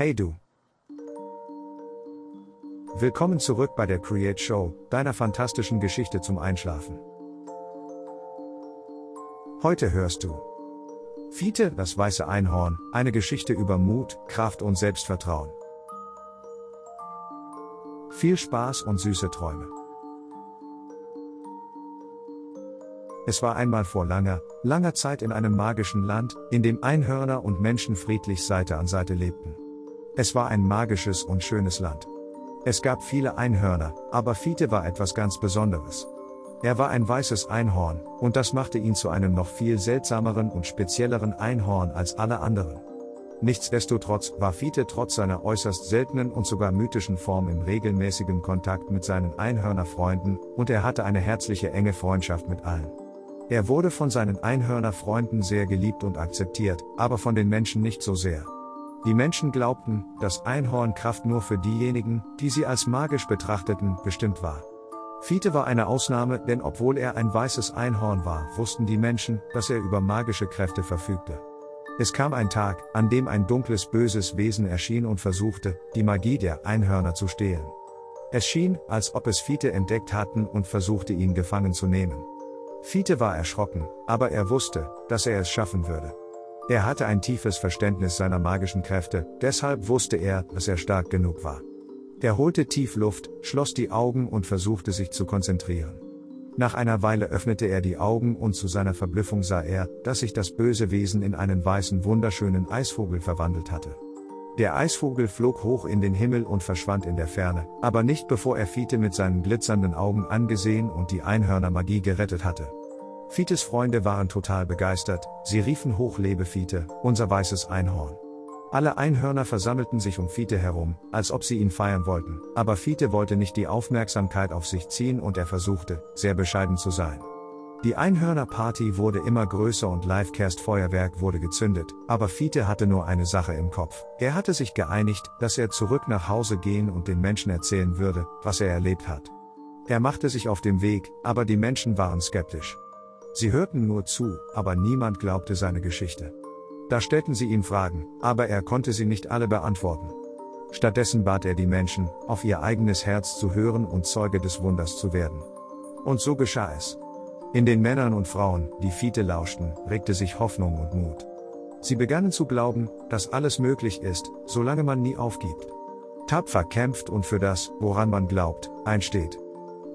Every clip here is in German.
Hey du. Willkommen zurück bei der Create Show, deiner fantastischen Geschichte zum Einschlafen. Heute hörst du Fiete, das weiße Einhorn, eine Geschichte über Mut, Kraft und Selbstvertrauen. Viel Spaß und süße Träume. Es war einmal vor langer, langer Zeit in einem magischen Land, in dem Einhörner und Menschen friedlich Seite an Seite lebten. Es war ein magisches und schönes Land. Es gab viele Einhörner, aber Fiete war etwas ganz Besonderes. Er war ein weißes Einhorn, und das machte ihn zu einem noch viel seltsameren und spezielleren Einhorn als alle anderen. Nichtsdestotrotz war Fiete trotz seiner äußerst seltenen und sogar mythischen Form im regelmäßigen Kontakt mit seinen Einhörnerfreunden, und er hatte eine herzliche enge Freundschaft mit allen. Er wurde von seinen Einhörnerfreunden sehr geliebt und akzeptiert, aber von den Menschen nicht so sehr. Die Menschen glaubten, dass Einhornkraft nur für diejenigen, die sie als magisch betrachteten, bestimmt war. Fiete war eine Ausnahme, denn obwohl er ein weißes Einhorn war, wussten die Menschen, dass er über magische Kräfte verfügte. Es kam ein Tag, an dem ein dunkles böses Wesen erschien und versuchte, die Magie der Einhörner zu stehlen. Es schien, als ob es Fiete entdeckt hatten und versuchte ihn gefangen zu nehmen. Fiete war erschrocken, aber er wusste, dass er es schaffen würde. Er hatte ein tiefes Verständnis seiner magischen Kräfte, deshalb wusste er, dass er stark genug war. Er holte tief Luft, schloss die Augen und versuchte sich zu konzentrieren. Nach einer Weile öffnete er die Augen und zu seiner Verblüffung sah er, dass sich das böse Wesen in einen weißen wunderschönen Eisvogel verwandelt hatte. Der Eisvogel flog hoch in den Himmel und verschwand in der Ferne, aber nicht bevor er Fiete mit seinen glitzernden Augen angesehen und die Einhörnermagie gerettet hatte. Fietes Freunde waren total begeistert, sie riefen hoch lebe Fiete, unser weißes Einhorn. Alle Einhörner versammelten sich um Fiete herum, als ob sie ihn feiern wollten, aber Fiete wollte nicht die Aufmerksamkeit auf sich ziehen und er versuchte, sehr bescheiden zu sein. Die Einhörnerparty wurde immer größer und Livecast-Feuerwerk wurde gezündet, aber Fiete hatte nur eine Sache im Kopf. Er hatte sich geeinigt, dass er zurück nach Hause gehen und den Menschen erzählen würde, was er erlebt hat. Er machte sich auf den Weg, aber die Menschen waren skeptisch. Sie hörten nur zu, aber niemand glaubte seine Geschichte. Da stellten sie ihm Fragen, aber er konnte sie nicht alle beantworten. Stattdessen bat er die Menschen, auf ihr eigenes Herz zu hören und Zeuge des Wunders zu werden. Und so geschah es. In den Männern und Frauen, die Fiete lauschten, regte sich Hoffnung und Mut. Sie begannen zu glauben, dass alles möglich ist, solange man nie aufgibt. Tapfer kämpft und für das, woran man glaubt, einsteht.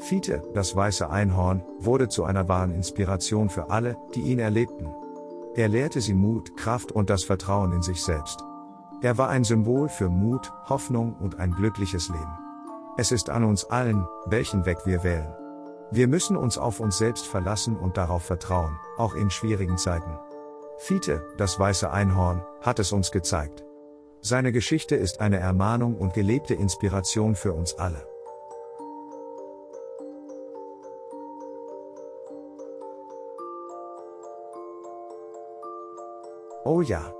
Fiete, das weiße Einhorn, wurde zu einer wahren Inspiration für alle, die ihn erlebten. Er lehrte sie Mut, Kraft und das Vertrauen in sich selbst. Er war ein Symbol für Mut, Hoffnung und ein glückliches Leben. Es ist an uns allen, welchen Weg wir wählen. Wir müssen uns auf uns selbst verlassen und darauf vertrauen, auch in schwierigen Zeiten. Fiete, das weiße Einhorn, hat es uns gezeigt. Seine Geschichte ist eine Ermahnung und gelebte Inspiration für uns alle. Oh ja.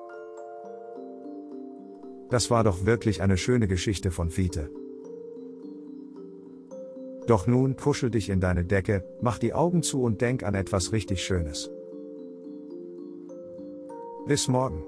Das war doch wirklich eine schöne Geschichte von Fiete. Doch nun kuschel dich in deine Decke, mach die Augen zu und denk an etwas richtig Schönes. Bis morgen.